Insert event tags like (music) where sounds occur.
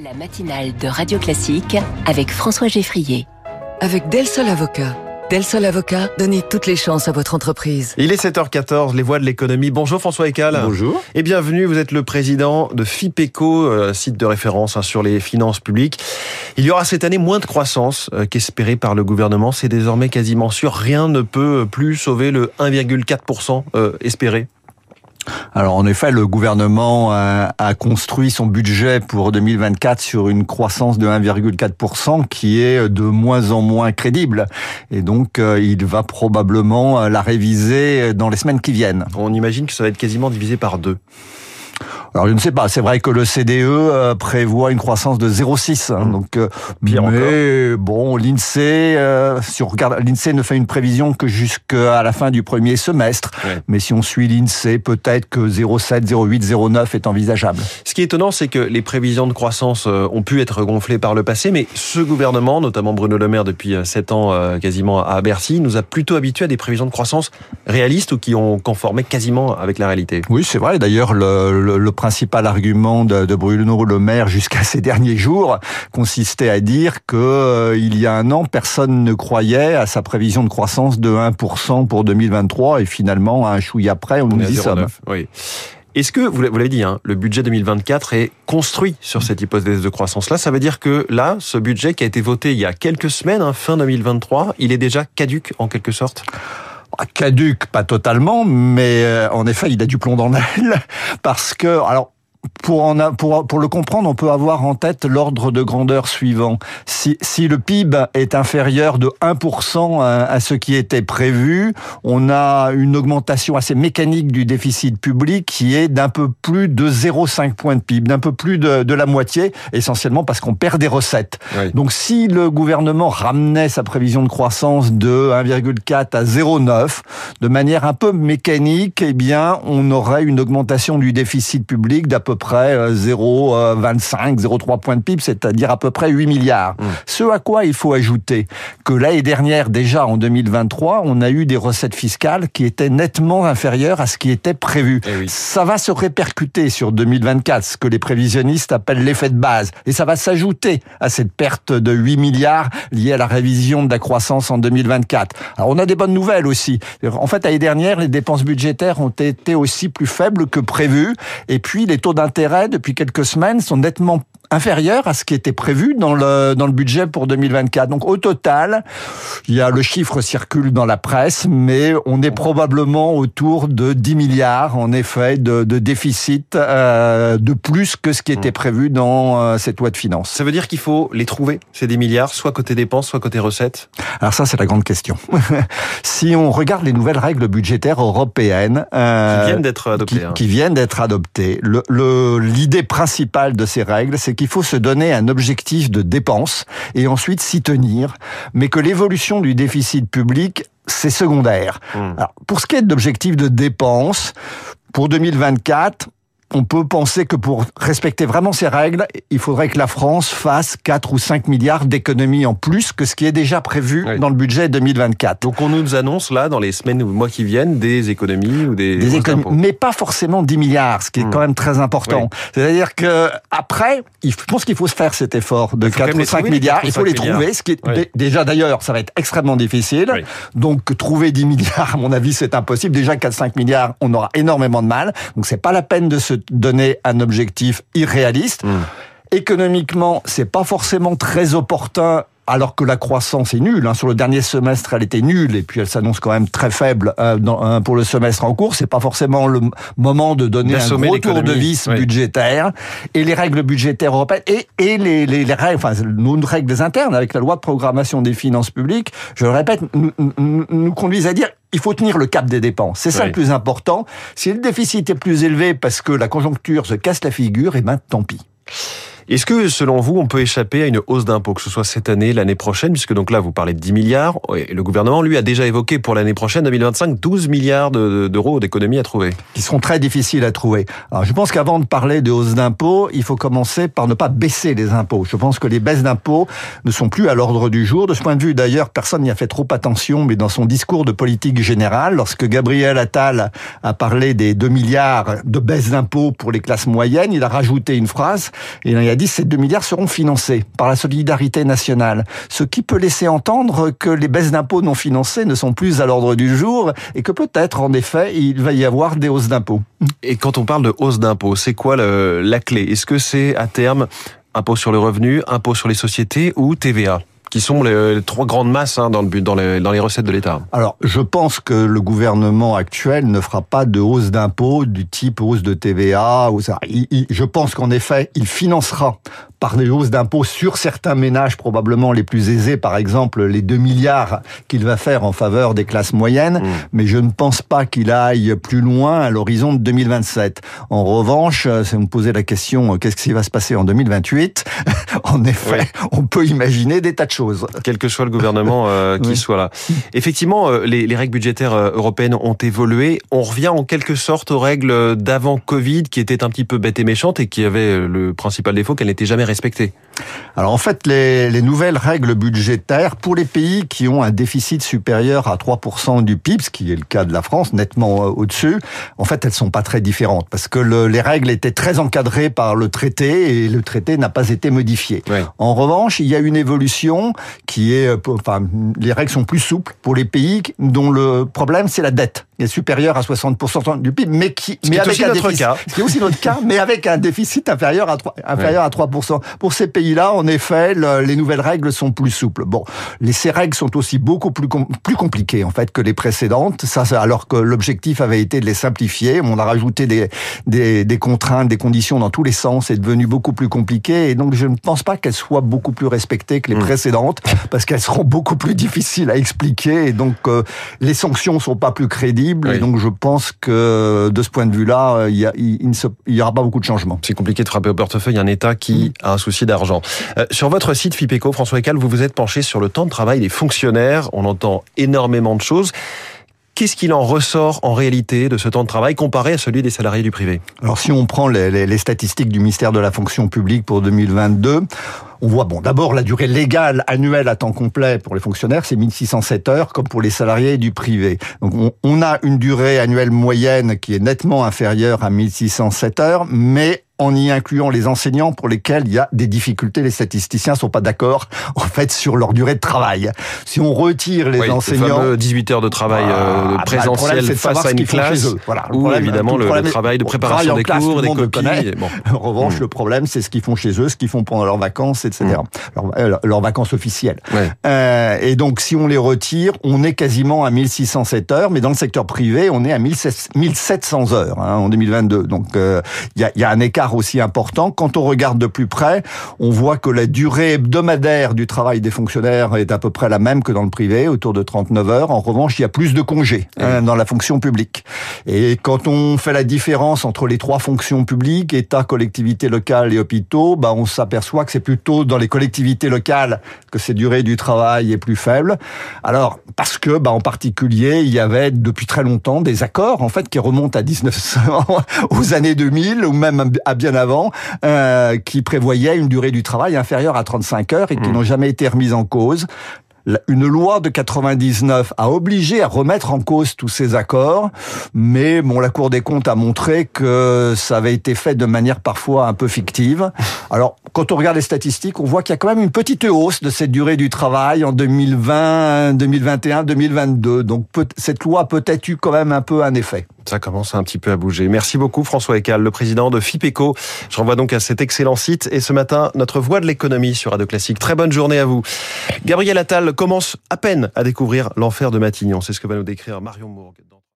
La matinale de Radio Classique avec François Geffrier. Avec Del Sol Avocat. Del Sol Avocat, donnez toutes les chances à votre entreprise. Il est 7h14, les voix de l'économie. Bonjour François Ecal. Bonjour. Et bienvenue, vous êtes le président de FIPECO, euh, site de référence hein, sur les finances publiques. Il y aura cette année moins de croissance euh, qu'espéré par le gouvernement. C'est désormais quasiment sûr. Rien ne peut plus sauver le 1,4% euh, espéré. Alors en effet, le gouvernement a, construit son budget pour 2024 sur une croissance de 1,4% qui est de moins en moins crédible. Et donc euh, il va probablement la réviser dans les semaines qui viennent. On imagine que ça va être quasiment divisé par deux. Alors je ne sais pas, c'est vrai que le CDE euh, prévoit une croissance de 0,6. Hein, donc euh, Pire mais bon, l'Insee, euh, si on regarde, l'Insee ne fait une prévision que jusqu'à la fin du premier semestre. Ouais. Mais si on suit l'Insee, peut-être que 0,7, 0,8, 0,9 est envisageable. Ce qui est étonnant, c'est que les prévisions de croissance euh, ont pu être gonflées par le passé, mais ce gouvernement, notamment Bruno Le Maire depuis 7 ans quasiment à Bercy, nous a plutôt habitués à des prévisions de croissance réalistes ou qui ont conformé quasiment avec la réalité. Oui, c'est vrai. D'ailleurs, le, le, le, principal argument de, de, Bruno Le Maire jusqu'à ces derniers jours consistait à dire que euh, il y a un an, personne ne croyait à sa prévision de croissance de 1% pour 2023 et finalement, un chouïa après, on, on nous y sommes. Oui. Est-ce que, vous l'avez dit, hein, le budget 2024 est construit sur cette hypothèse de croissance-là? Ça veut dire que là, ce budget qui a été voté il y a quelques semaines, hein, fin 2023, il est déjà caduque en quelque sorte? Caduque, pas totalement, mais euh, en effet, il a du plomb dans l'aile (laughs) parce que, alors, pour, en a, pour, pour le comprendre, on peut avoir en tête l'ordre de grandeur suivant. Si, si le PIB est inférieur de 1% à, à, ce qui était prévu, on a une augmentation assez mécanique du déficit public qui est d'un peu plus de 0,5 points de PIB, d'un peu plus de, de, la moitié, essentiellement parce qu'on perd des recettes. Oui. Donc si le gouvernement ramenait sa prévision de croissance de 1,4 à 0,9, de manière un peu mécanique, eh bien, on aurait une augmentation du déficit public d'à peu près 0,25, 0,3 points de PIB, c'est-à-dire à peu près 8 milliards. Mmh. Ce à quoi il faut ajouter que l'année dernière, déjà en 2023, on a eu des recettes fiscales qui étaient nettement inférieures à ce qui était prévu. Eh oui. Ça va se répercuter sur 2024, ce que les prévisionnistes appellent l'effet de base. Et ça va s'ajouter à cette perte de 8 milliards liée à la révision de la croissance en 2024. Alors on a des bonnes nouvelles aussi. En fait, l'année dernière, les dépenses budgétaires ont été aussi plus faibles que prévu. Et puis les taux d'intérêt depuis quelques semaines sont nettement inférieurs à ce qui était prévu dans le dans le budget pour 2024. Donc au total, il y a le chiffre circule dans la presse, mais on est probablement autour de 10 milliards en effet de, de déficit euh, de plus que ce qui était prévu dans euh, cette loi de finances. Ça veut dire qu'il faut les trouver ces 10 milliards, soit côté dépenses, soit côté recettes? Alors ça c'est la grande question. (laughs) si on regarde les nouvelles règles budgétaires européennes euh, qui viennent d'être adoptées, qui, hein. qui viennent d'être adoptées, l'idée le, principale de ces règles, c'est qu'il faut se donner un objectif de dépenses et ensuite s'y tenir, mais que l'évolution du déficit public c'est secondaire. Mmh. Alors, pour ce qui est de l'objectif de dépenses, pour 2024, on peut penser que pour respecter vraiment ces règles, il faudrait que la France fasse 4 ou 5 milliards d'économies en plus que ce qui est déjà prévu oui. dans le budget 2024. Donc on nous annonce là, dans les semaines ou mois qui viennent, des économies ou des, des économies, mais pas forcément 10 milliards, ce qui est mmh. quand même très important. Oui. C'est-à-dire que après, je pense qu'il faut se faire cet effort de 4 ou 5 milliards. Il faut les milliards. trouver, ce qui est oui. déjà d'ailleurs, ça va être extrêmement difficile. Donc trouver 10 milliards, à mon avis, c'est impossible. Déjà 4-5 milliards, on aura énormément de mal. Donc c'est pas la peine de se donner un objectif irréaliste. Mmh. Économiquement, c'est pas forcément très opportun alors que la croissance est nulle. Hein. Sur le dernier semestre, elle était nulle et puis elle s'annonce quand même très faible euh, dans, euh, pour le semestre en cours. C'est pas forcément le moment de donner un gros tour de vis oui. budgétaire. Et les règles budgétaires européennes et, et les, les, les, règles, enfin nos règles internes avec la loi de programmation des finances publiques, je le répète, nous, nous, nous conduisent à dire il faut tenir le cap des dépenses. C'est ça oui. le plus important. Si le déficit est plus élevé parce que la conjoncture se casse la figure, et ben tant pis. Est-ce que, selon vous, on peut échapper à une hausse d'impôts, que ce soit cette année, l'année prochaine, puisque donc là, vous parlez de 10 milliards, et le gouvernement, lui, a déjà évoqué pour l'année prochaine, 2025, 12 milliards d'euros d'économies à trouver. Qui seront très difficiles à trouver. Alors, je pense qu'avant de parler de hausse d'impôts, il faut commencer par ne pas baisser les impôts. Je pense que les baisses d'impôts ne sont plus à l'ordre du jour. De ce point de vue, d'ailleurs, personne n'y a fait trop attention, mais dans son discours de politique générale, lorsque Gabriel Attal a parlé des 2 milliards de baisse d'impôts pour les classes moyennes, il a rajouté une phrase, et il a dit ces 2 milliards seront financés par la solidarité nationale, ce qui peut laisser entendre que les baisses d'impôts non financées ne sont plus à l'ordre du jour et que peut-être, en effet, il va y avoir des hausses d'impôts. Et quand on parle de hausse d'impôts, c'est quoi la clé? Est-ce que c'est à terme impôt sur le revenu, impôt sur les sociétés ou TVA qui sont les, trois grandes masses hein, dans, le dans, les, dans les recettes de l'État. Alors, je pense que le gouvernement actuel ne fera pas de hausse d'impôts du type hausse de TVA. Ou ça. je pense qu'en effet, il financera par des hausses d'impôts sur certains ménages probablement les plus aisés, par exemple les 2 milliards qu'il va faire en faveur des classes moyennes, mmh. mais je ne pense pas qu'il aille plus loin à l'horizon de 2027. En revanche, euh, si vous me posez la question, euh, qu'est-ce qui va se passer en 2028 (laughs) En effet, on peut imaginer des tas de choses. Quel que soit le gouvernement euh, (laughs) qui soit là. Effectivement, les, les, règles budgétaires européennes ont évolué. On revient en quelque sorte aux règles d'avant Covid qui étaient un petit peu bêtes et méchantes et qui avaient le principal défaut qu'elles n'étaient jamais respectées. Alors en fait, les, les, nouvelles règles budgétaires pour les pays qui ont un déficit supérieur à 3% du PIB, ce qui est le cas de la France, nettement au-dessus, en fait, elles sont pas très différentes parce que le, les règles étaient très encadrées par le traité et le traité n'a pas été modifié. En revanche, il y a une évolution qui est, enfin, les règles sont plus souples pour les pays dont le problème c'est la dette est supérieur à 60% du PIB, mais qui, mais avec un déficit, cas. ce qui est aussi notre cas, mais avec un déficit inférieur à 3, inférieur à 3%. Pour ces pays-là, en effet, le, les nouvelles règles sont plus souples. Bon, les, ces règles sont aussi beaucoup plus, plus compliquées, en fait, que les précédentes. Ça, alors que l'objectif avait été de les simplifier. On a rajouté des, des, des contraintes, des conditions dans tous les sens. C'est devenu beaucoup plus compliqué. Et donc, je ne pense pas qu'elles soient beaucoup plus respectées que les mmh. précédentes, parce qu'elles seront beaucoup plus difficiles à expliquer. Et donc, euh, les sanctions sont pas plus crédibles et donc je pense que de ce point de vue-là, il a, il, y aura pas beaucoup de changements. C'est compliqué de frapper au portefeuille un État qui a un souci d'argent. Euh, sur votre site FIPECO, François Ecal, vous vous êtes penché sur le temps de travail des fonctionnaires. On entend énormément de choses. Qu'est-ce qu'il en ressort en réalité de ce temps de travail comparé à celui des salariés du privé? Alors si on prend les, statistiques du ministère de la fonction publique pour 2022, on voit, bon, d'abord, la durée légale annuelle à temps complet pour les fonctionnaires, c'est 1607 heures, comme pour les salariés du privé. Donc, on, on a une durée annuelle moyenne qui est nettement inférieure à 1607 heures, mais en y incluant les enseignants pour lesquels il y a des difficultés. Les statisticiens sont pas d'accord, en fait, sur leur durée de travail. Si on retire les oui, enseignants... 18 heures de travail euh, ah, présentiel bah, face à une classe, voilà, le ou problème, évidemment le, le, travail de préparation des classe, cours, des copies. Bon. En revanche, mmh. le problème, c'est ce qu'ils font chez eux, ce qu'ils font pendant leurs vacances, etc. Mmh. Leurs, leurs vacances officielles. Ouais. Euh, et donc, si on les retire, on est quasiment à 1607 heures, mais dans le secteur privé, on est à 1700 heures hein, en 2022. Donc, il euh, y, a, y a un écart aussi important. Quand on regarde de plus près, on voit que la durée hebdomadaire du travail des fonctionnaires est à peu près la même que dans le privé, autour de 39 heures. En revanche, il y a plus de congés hein, dans la fonction publique. Et quand on fait la différence entre les trois fonctions publiques, État, collectivités locales et hôpitaux, bah on s'aperçoit que c'est plutôt dans les collectivités locales que cette durée du travail est plus faible. Alors, parce que, bah, en particulier, il y avait depuis très longtemps des accords, en fait, qui remontent à 1900, (laughs) aux années 2000, ou même à bien avant, euh, qui prévoyait une durée du travail inférieure à 35 heures et qui mmh. n'ont jamais été remises en cause une loi de 99 a obligé à remettre en cause tous ces accords, mais bon, la Cour des comptes a montré que ça avait été fait de manière parfois un peu fictive. Alors, quand on regarde les statistiques, on voit qu'il y a quand même une petite hausse de cette durée du travail en 2020, 2021, 2022. Donc, cette loi peut-être eu quand même un peu un effet. Ça commence un petit peu à bouger. Merci beaucoup François Ecal, le président de FIPECO. Je renvoie donc à cet excellent site et ce matin, notre voix de l'économie sur Radio Classique. Très bonne journée à vous. Gabriel Attal commence à peine à découvrir l'enfer de Matignon. C'est ce que va nous décrire Marion Mourgue.